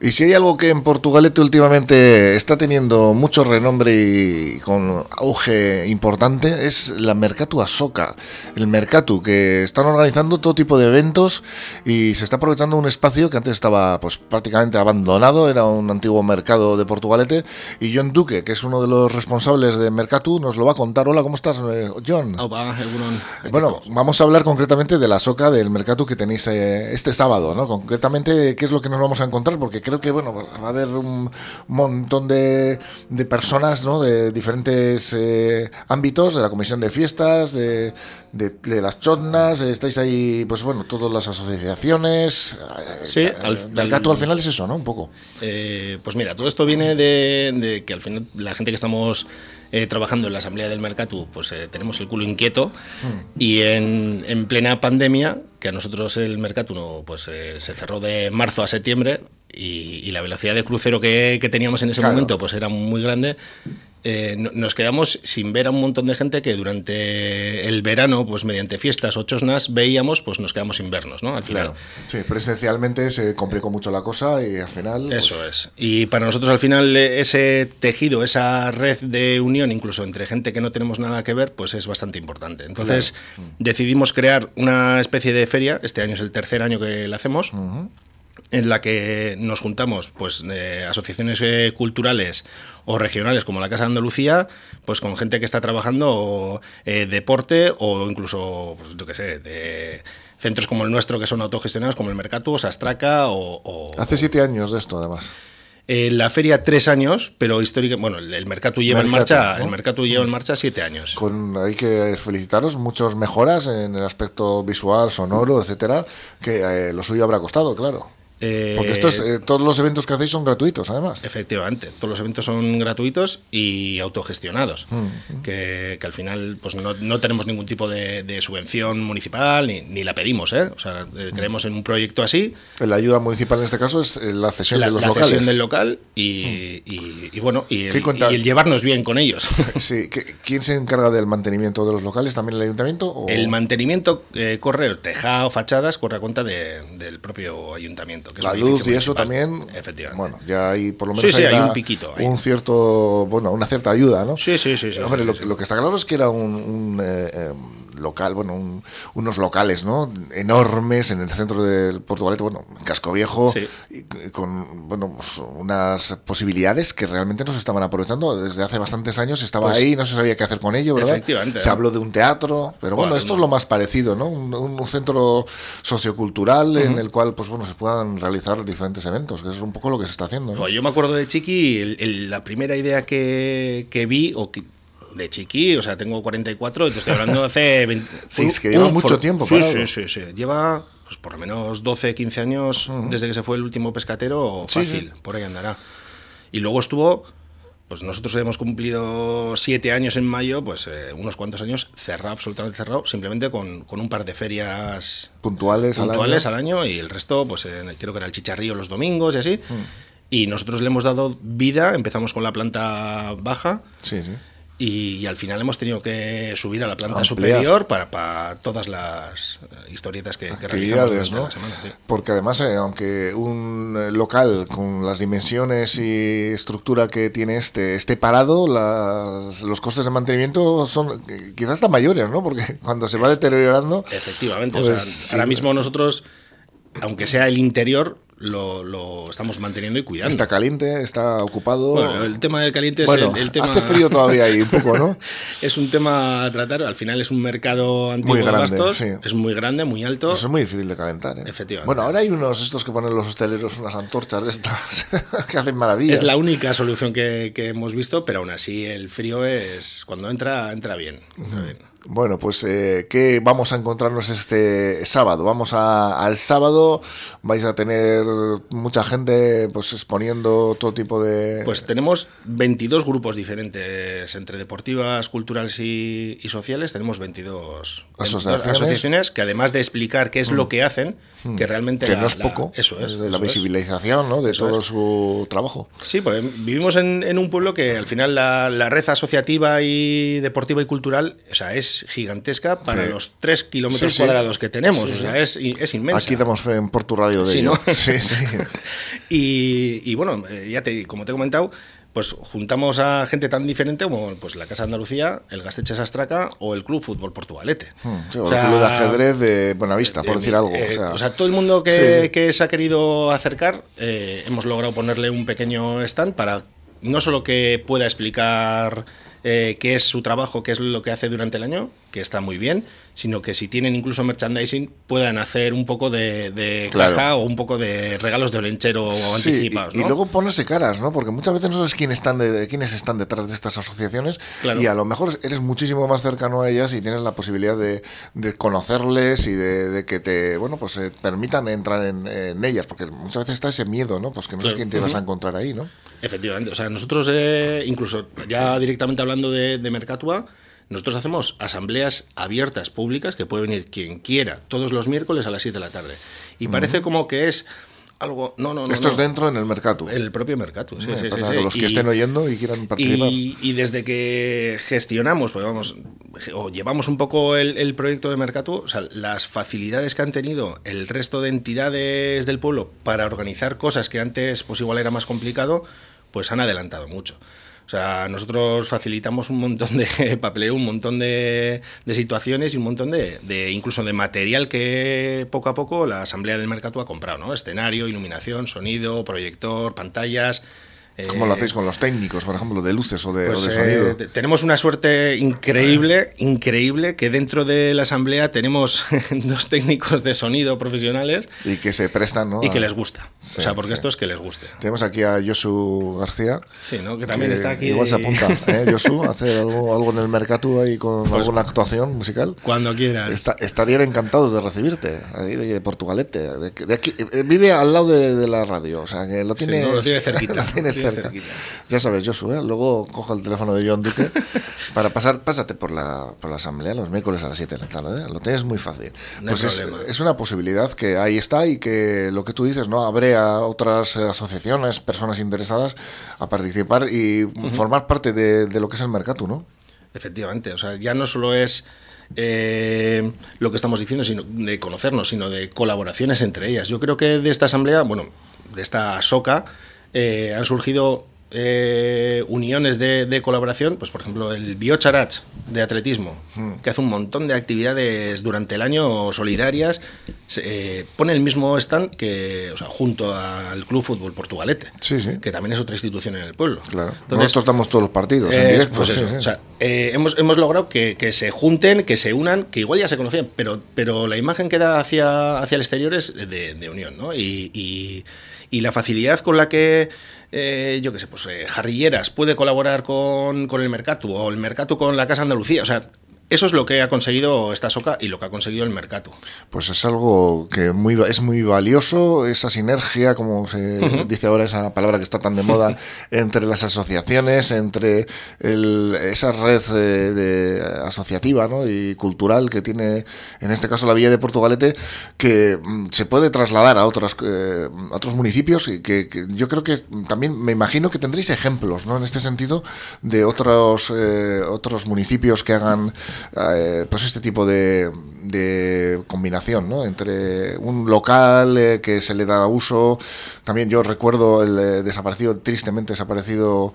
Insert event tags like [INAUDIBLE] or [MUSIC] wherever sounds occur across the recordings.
Y si hay algo que en Portugalete últimamente está teniendo mucho renombre y con auge importante es la Mercatu Asoca, el Mercatu, que están organizando todo tipo de eventos y se está aprovechando un espacio que antes estaba pues prácticamente abandonado, era un antiguo mercado de Portugalete y John Duque, que es uno de los responsables de Mercatu, nos lo va a contar. Hola, ¿cómo estás, eh, John? bueno, vamos a hablar concretamente de la Soca del Mercatu que tenéis eh, este sábado, ¿no? Concretamente, ¿qué es lo que nos vamos a encontrar? Porque creo que bueno, va a haber un montón de, de personas ¿no? de diferentes eh, ámbitos, de la comisión de fiestas, de, de, las chotnas, estáis ahí, pues bueno, todas las asociaciones. Sí, eh, al, el gato al final es eso, ¿no? Un poco. Eh, pues mira, todo esto viene de, que al final la gente que estamos eh, trabajando en la Asamblea del Mercatu, pues eh, tenemos el culo inquieto hmm. y en, en, plena pandemia, que a nosotros el Mercatu no, pues, eh, se cerró de marzo a septiembre y, y la velocidad de crucero que, que teníamos en ese momento pues era muy grande, eh, nos quedamos sin ver a un montón de gente que durante el verano, pues mediante fiestas o chosnas, veíamos, pues nos quedamos sin vernos, ¿no? Al final. Sí, presencialmente se complicó mucho la cosa y al final. Pues Eso es. Y para nosotros al final ese tejido, esa red de unión, incluso entre gente que no tenemos nada que ver, pues es bastante importante. Entonces decidimos crear una especie de feria. Este año es el tercer año que la hacemos en la que nos juntamos pues asociaciones eh, culturales o regionales como la Casa de Andalucía, pues con gente que está trabajando eh, deporte o incluso, pues, yo qué sé, de centros como el nuestro que son autogestionados, como el Mercatu, Sastraca o, o... Hace siete años de esto, además. Eh, la feria tres años, pero histórica, bueno, el, Mercatu lleva en marcha, el Mercatu lleva en marcha siete años. Con, hay que felicitaros, muchas mejoras en el aspecto visual, sonoro, etcétera, que lo suyo habrá costado, claro. Porque estos, eh, todos los eventos que hacéis son gratuitos, además. Efectivamente, todos los eventos son gratuitos y autogestionados, mm. que, que, al final pues no, no tenemos ningún tipo de, de subvención municipal ni, ni, la pedimos, ¿eh? O sea, eh, mm. creemos en un proyecto así. La ayuda municipal en este caso es eh, la cesión la, de los la locales. cesión del local y, mm. y, y bueno, y el, y el, llevarnos bien con ellos. [LAUGHS] sí, ¿quién se encarga del mantenimiento de los locales? ¿También el ayuntamiento? O? El mantenimiento eh, corre, tejado, fachadas, corre a cuenta de, del propio ayuntamiento. Que la es luz y eso también. Efectivamente. Bueno, ya hay por lo menos sí, sí, hay, hay un piquito. Ahí. Un cierto, bueno, una cierta ayuda, ¿no? Sí, sí, sí. sí Hombre, sí, lo, sí. lo, que está claro es que era un, un eh, eh, local, bueno, un, unos locales, ¿no? Enormes en el centro del Portugalete, bueno, en Casco Viejo, sí. y, con, bueno, pues unas posibilidades que realmente no se estaban aprovechando. Desde hace bastantes años estaba pues, ahí, no se sabía qué hacer con ello, ¿verdad? Efectivamente. Se habló de un teatro, pero bueno, bueno esto no. es lo más parecido, ¿no? Un, un centro sociocultural uh -huh. en el cual, pues bueno, se puedan realizar diferentes eventos, que es un poco lo que se está haciendo. ¿no? Yo me acuerdo de Chiqui, el, el, la primera idea que, que vi, o que, de chiqui, o sea, tengo 44, te estoy hablando hace [LAUGHS] 20, Sí, es que lleva un, mucho tiempo, sí, sí, sí, sí, lleva pues, por lo menos 12, 15 años uh -huh. desde que se fue el último pescatero, fácil, sí, por ahí andará. Y luego estuvo, pues nosotros hemos cumplido siete años en mayo, pues eh, unos cuantos años cerrado, absolutamente cerrado, simplemente con, con un par de ferias puntuales, puntuales al, año. al, año. y el resto, pues eh, creo que era el chicharrillo los domingos y así. Uh y nosotros le hemos dado vida, empezamos con la planta baja. Sí, sí. Y, y, al final hemos tenido que subir a la planta Ampliar. superior para, para, todas las historietas que, que realizamos ¿no? la semana. Sí. Porque además, eh, aunque un eh, local con las dimensiones y estructura que tiene este esté parado, las, los costes de mantenimiento son eh, quizás hasta mayores, ¿no? Porque [LAUGHS] cuando se va deteriorando... Efectivamente, pues, o sea, sí, ahora mismo nosotros, aunque sea el interior, lo, lo, estamos manteniendo y cuidando. Está caliente, está ocupado. Bueno, el tema del caliente bueno, es el, el, tema. Hace frío todavía ahí un poco, ¿no? [LAUGHS] es un tema a tratar. Al final es un mercado antiguo muy grande, de bastos. Sí. Es muy grande, muy alto. Eso es muy difícil de calentar. ¿eh? Efectivamente. Bueno, ahora hay unos estos que ponen los hosteleros, unas antorchas de estas [LAUGHS] que hacen maravillas. Es la única solución que, que, hemos visto, pero aún así el frío es. Cuando entra, entra bien. Entra bien. Bueno, pues eh, ¿qué vamos a encontrarnos este sábado? Vamos a, al sábado, vais a tener mucha gente pues exponiendo todo tipo de... Pues tenemos 22 grupos diferentes, entre deportivas, culturales y, y sociales, tenemos 22 asociaciones. asociaciones. que además de explicar qué es mm. lo que hacen, mm. que realmente... Que la, no es poco, la, eso es. De eso la visibilización es. ¿no? de eso todo es. su trabajo. Sí, pues vivimos en, en, un pueblo que al final la, la red asociativa y deportiva y cultural, o sea, es es gigantesca para los tres kilómetros cuadrados que tenemos. o sea, es, es, inmensa. Aquí damos fe en Porto Radio de sí, ello. ¿no? [LAUGHS] [LAUGHS] y, y, bueno, eh, ya te, como te he comentado, pues juntamos a gente tan diferente como pues la Casa de Andalucía, el Gasteches Astraca o el Club Fútbol Portugalete. Hmm, o, el Club de Ajedrez de Buenavista, por decir algo. Eh, o, sea. todo el mundo que, que se ha querido acercar, eh, hemos logrado ponerle un pequeño stand para no solo que pueda explicar eh, qué es su trabajo, qué es lo que hace durante el año, que está muy bien, sino que si tienen incluso merchandising puedan hacer un poco de, caja o un poco de regalos de olenchero o anticipados. Y, luego ponerse caras, ¿no? Porque muchas veces no sabes quién están de, quiénes están detrás de estas asociaciones y a lo mejor eres muchísimo más cercano a ellas y tienes la posibilidad de, conocerles y de, que te, bueno, pues eh, permitan entrar en, ellas, porque muchas veces está ese miedo, ¿no? Pues que no sabes quién te vas a encontrar ahí, ¿no? Efectivamente, o sea, nosotros eh, incluso ya directamente hablando de, de Mercatua, nosotros hacemos asambleas abiertas, públicas, que puede venir quien quiera, todos los miércoles a las 7 de la tarde. Y parece como que es algo. No, no, no. Esto es dentro en el mercado. En el propio mercado, sí, sí, sí, Los que estén oyendo y quieran participar. Y, desde que gestionamos, pues vamos, o llevamos un poco el, proyecto de mercado, o sea, las facilidades que han tenido el resto de entidades del pueblo para organizar cosas que antes, pues igual era más complicado, pues han adelantado mucho. O sea, nosotros facilitamos un montón de [LAUGHS] papeleo, un montón de, situaciones y un montón de, incluso de material que poco a poco la Asamblea del Mercado ha comprado, ¿no? Escenario, iluminación, sonido, proyector, pantallas, ¿Cómo lo eh, hacéis con los técnicos, por ejemplo, de luces o de, pues, sonido? Eh, tenemos una suerte increíble, increíble, que dentro de la asamblea tenemos [LAUGHS] dos técnicos de sonido profesionales. Y que se prestan, ¿no? Y que les gusta. o sea, porque esto es que les guste. Tenemos aquí a Josu García. Sí, ¿no? Que también está aquí. Igual se apunta, [LAUGHS] ¿eh, Josu? A hacer algo, algo en el mercado ahí con pues alguna actuación musical. Cuando quieras. estarían encantados de recibirte, ahí de Portugalete. De, aquí, eh, vive al lado de, la radio, o sea, que lo tiene, lo tiene cerquita. [LAUGHS] Ya sabes, Josué, luego cojo el teléfono de John Duque [LAUGHS] para pasar, pásate por la, por la asamblea los miércoles a las 7 de la tarde. ¿eh? Lo tienes muy fácil. pues es, una posibilidad que ahí está y que lo que tú dices, ¿no? Abre a otras asociaciones, personas interesadas a participar y formar parte de, lo que es el mercado, ¿no? Efectivamente, o sea, ya no solo es eh, lo que estamos diciendo, sino de conocernos, sino de colaboraciones entre ellas. Yo creo que de esta asamblea, bueno, de esta SOCA, eh, han surgido eh, uniones de, colaboración, pues por ejemplo el Biocharach de atletismo, hmm. que hace un montón de actividades durante el año solidarias, eh, pone el mismo stand que, o sea, junto al Club Fútbol Portugalete, que también es otra institución en el pueblo. Claro. Nosotros estamos todos los partidos en directo. Pues o sea, hemos, hemos logrado que, se junten, que se unan, que igual ya se conocían, pero, pero la imagen que da hacia, hacia el exterior es de, unión, ¿no? y y la facilidad con la que, eh, yo qué sé, pues eh, Jarrilleras puede colaborar con, con el Mercatu o el Mercatu con la Casa Andalucía. O sea, eso es lo que ha conseguido esta soca y lo que ha conseguido el mercado. Pues es algo que muy, es muy valioso, esa sinergia, como se dice ahora, esa palabra que está tan de moda, [LAUGHS] entre las asociaciones, entre esa red eh, de, asociativa ¿no? y cultural que tiene, en este caso, la Villa de Portugalete, que mm, se puede trasladar a otros, eh, otros municipios y que, yo creo que también me imagino que tendréis ejemplos ¿no? en este sentido de otros, eh, otros municipios que hagan eh, pues este tipo de, combinación ¿no? entre un local eh, que se le da uso. También yo recuerdo el eh, desaparecido, tristemente desaparecido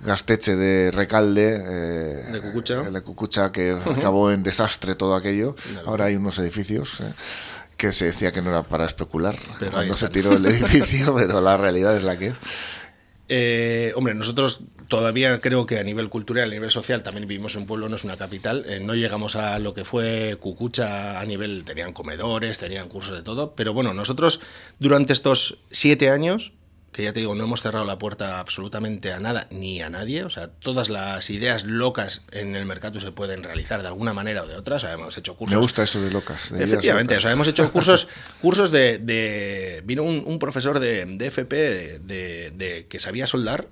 Gasteche de Recalde, de Cucucha, de Cucucha que acabó en desastre todo aquello. Ahora hay unos edificios que se decía que no era para especular cuando se tiró el edificio, [LAUGHS] pero la realidad es la que es. Eh, hombre, nosotros todavía creo que a nivel cultural, a nivel social, también vivimos en un pueblo, no es una capital. Eh, no llegamos a lo que fue Cucucha a nivel, tenían comedores, tenían cursos de todo. Pero bueno, nosotros durante estos siete años que ya te digo, no hemos cerrado la puerta absolutamente a nada ni a nadie. O sea, todas las ideas locas en el mercado se pueden realizar de alguna manera o de otra. O sea, hemos hecho cursos. Me gusta eso de locas. Efectivamente, o sea, hemos hecho cursos, [LAUGHS] cursos de, Vino un, profesor de, de FP de, que sabía soldar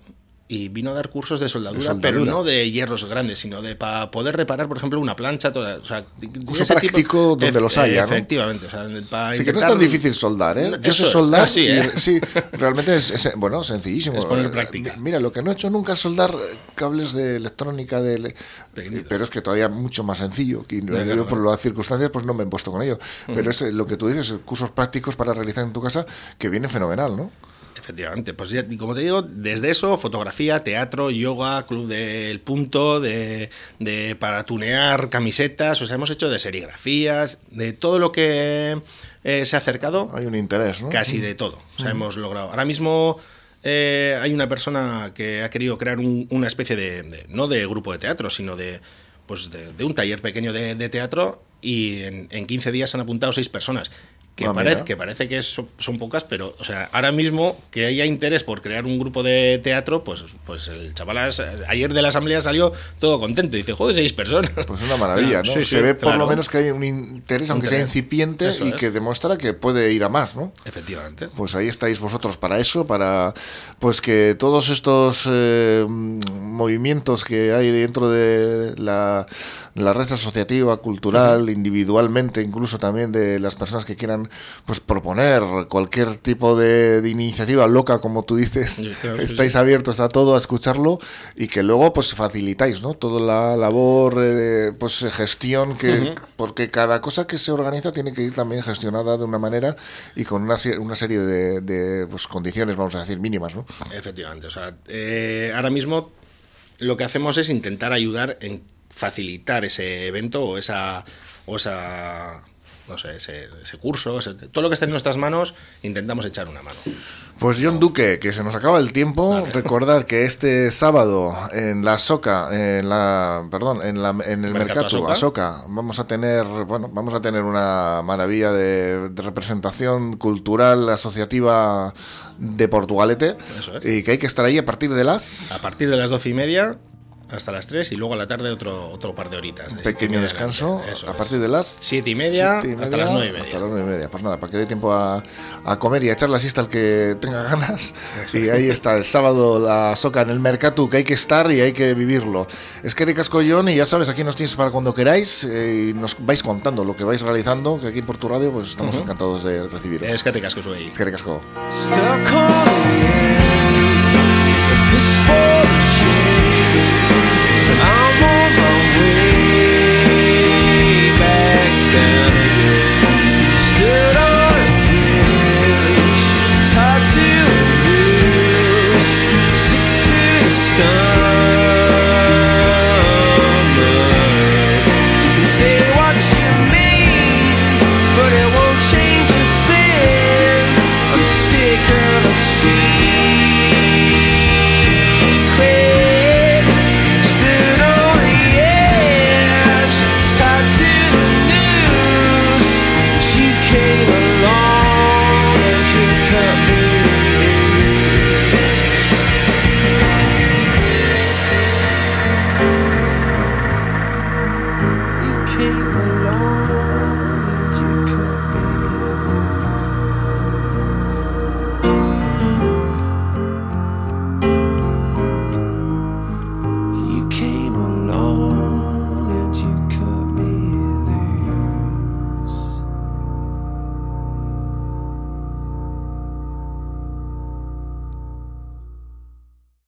y vino a dar cursos de soldadura, pero no de hierros grandes, sino de para poder reparar, por ejemplo, una plancha. Toda, o sea, curso práctico donde los haya. Efectivamente. sí, que no es tan difícil soldar, ¿eh? Yo sé soldar. Ah, ¿eh? sí, realmente es, bueno, sencillísimo. Es poner práctica. Mira, lo que no he hecho nunca es soldar cables de electrónica, de, pero es que todavía mucho más sencillo. Y por las circunstancias, pues no me he puesto con ello. Pero es lo que tú dices, cursos prácticos para realizar en tu casa, que viene fenomenal, ¿no? Efectivamente, pues ya, como te digo, desde eso, fotografía, teatro, yoga, club del punto, de, para tunear camisetas, o sea, hemos hecho de serigrafías, de todo lo que eh, se ha acercado. Hay un interés, ¿no? Casi de todo. O sea, hemos logrado. Ahora mismo eh, hay una persona que ha querido crear una especie de, no de grupo de teatro, sino de, pues de, un taller pequeño de, teatro y en, en 15 días han apuntado seis personas que, ah, parece, que parece que son, pocas, pero o sea, ahora mismo que haya interés por crear un grupo de teatro, pues, pues el chaval ayer de la asamblea salió todo contento. Dice, joder, seis personas. Pues una maravilla, [LAUGHS] ¿no? Se ve por lo menos que hay un interés, aunque sea incipiente, y que demuestra que puede ir a más, ¿no? Efectivamente. Pues ahí estáis vosotros para eso, para pues que todos estos eh, movimientos que hay dentro de la, la red asociativa, cultural, individualmente, incluso también de las personas que quieran pues proponer cualquier tipo de, iniciativa loca, como tú dices, estáis abiertos a todo, a escucharlo y que luego pues facilitáis, ¿no? Toda la labor, eh, pues gestión, que porque cada cosa que se organiza tiene que ir también gestionada de una manera y con una, una serie de, pues, condiciones, vamos a decir, mínimas, ¿no? Efectivamente, o sea, eh, ahora mismo lo que hacemos es intentar ayudar en facilitar ese evento o esa, o esa no sé, ese, curso, todo lo que esté en nuestras manos, intentamos echar una mano. Pues John Duque, que se nos acaba el tiempo, recordar que este sábado en la Soca, en la, perdón, en, la, en el mercado Asoca, vamos a tener, bueno, vamos a tener una maravilla de, representación cultural asociativa de Portugalete y que hay que estar ahí a partir de las a partir de las doce y media hasta las 3 y luego a la tarde otro, otro par de horitas. Un pequeño descanso a partir de las 7 y, media hasta las 9 y media. Hasta las 9 y media. Pues nada, para que dé tiempo a, a, comer y a echar la siesta al que tenga ganas. Y ahí está el sábado la soca en el mercado que hay que estar y hay que vivirlo. Es que ricasco John y ya sabes, aquí nos tienes para cuando queráis eh, y nos vais contando lo que vais realizando, que aquí en Portu Radio pues estamos encantados de recibiros. Es que ricasco soy. Es que ricasco. came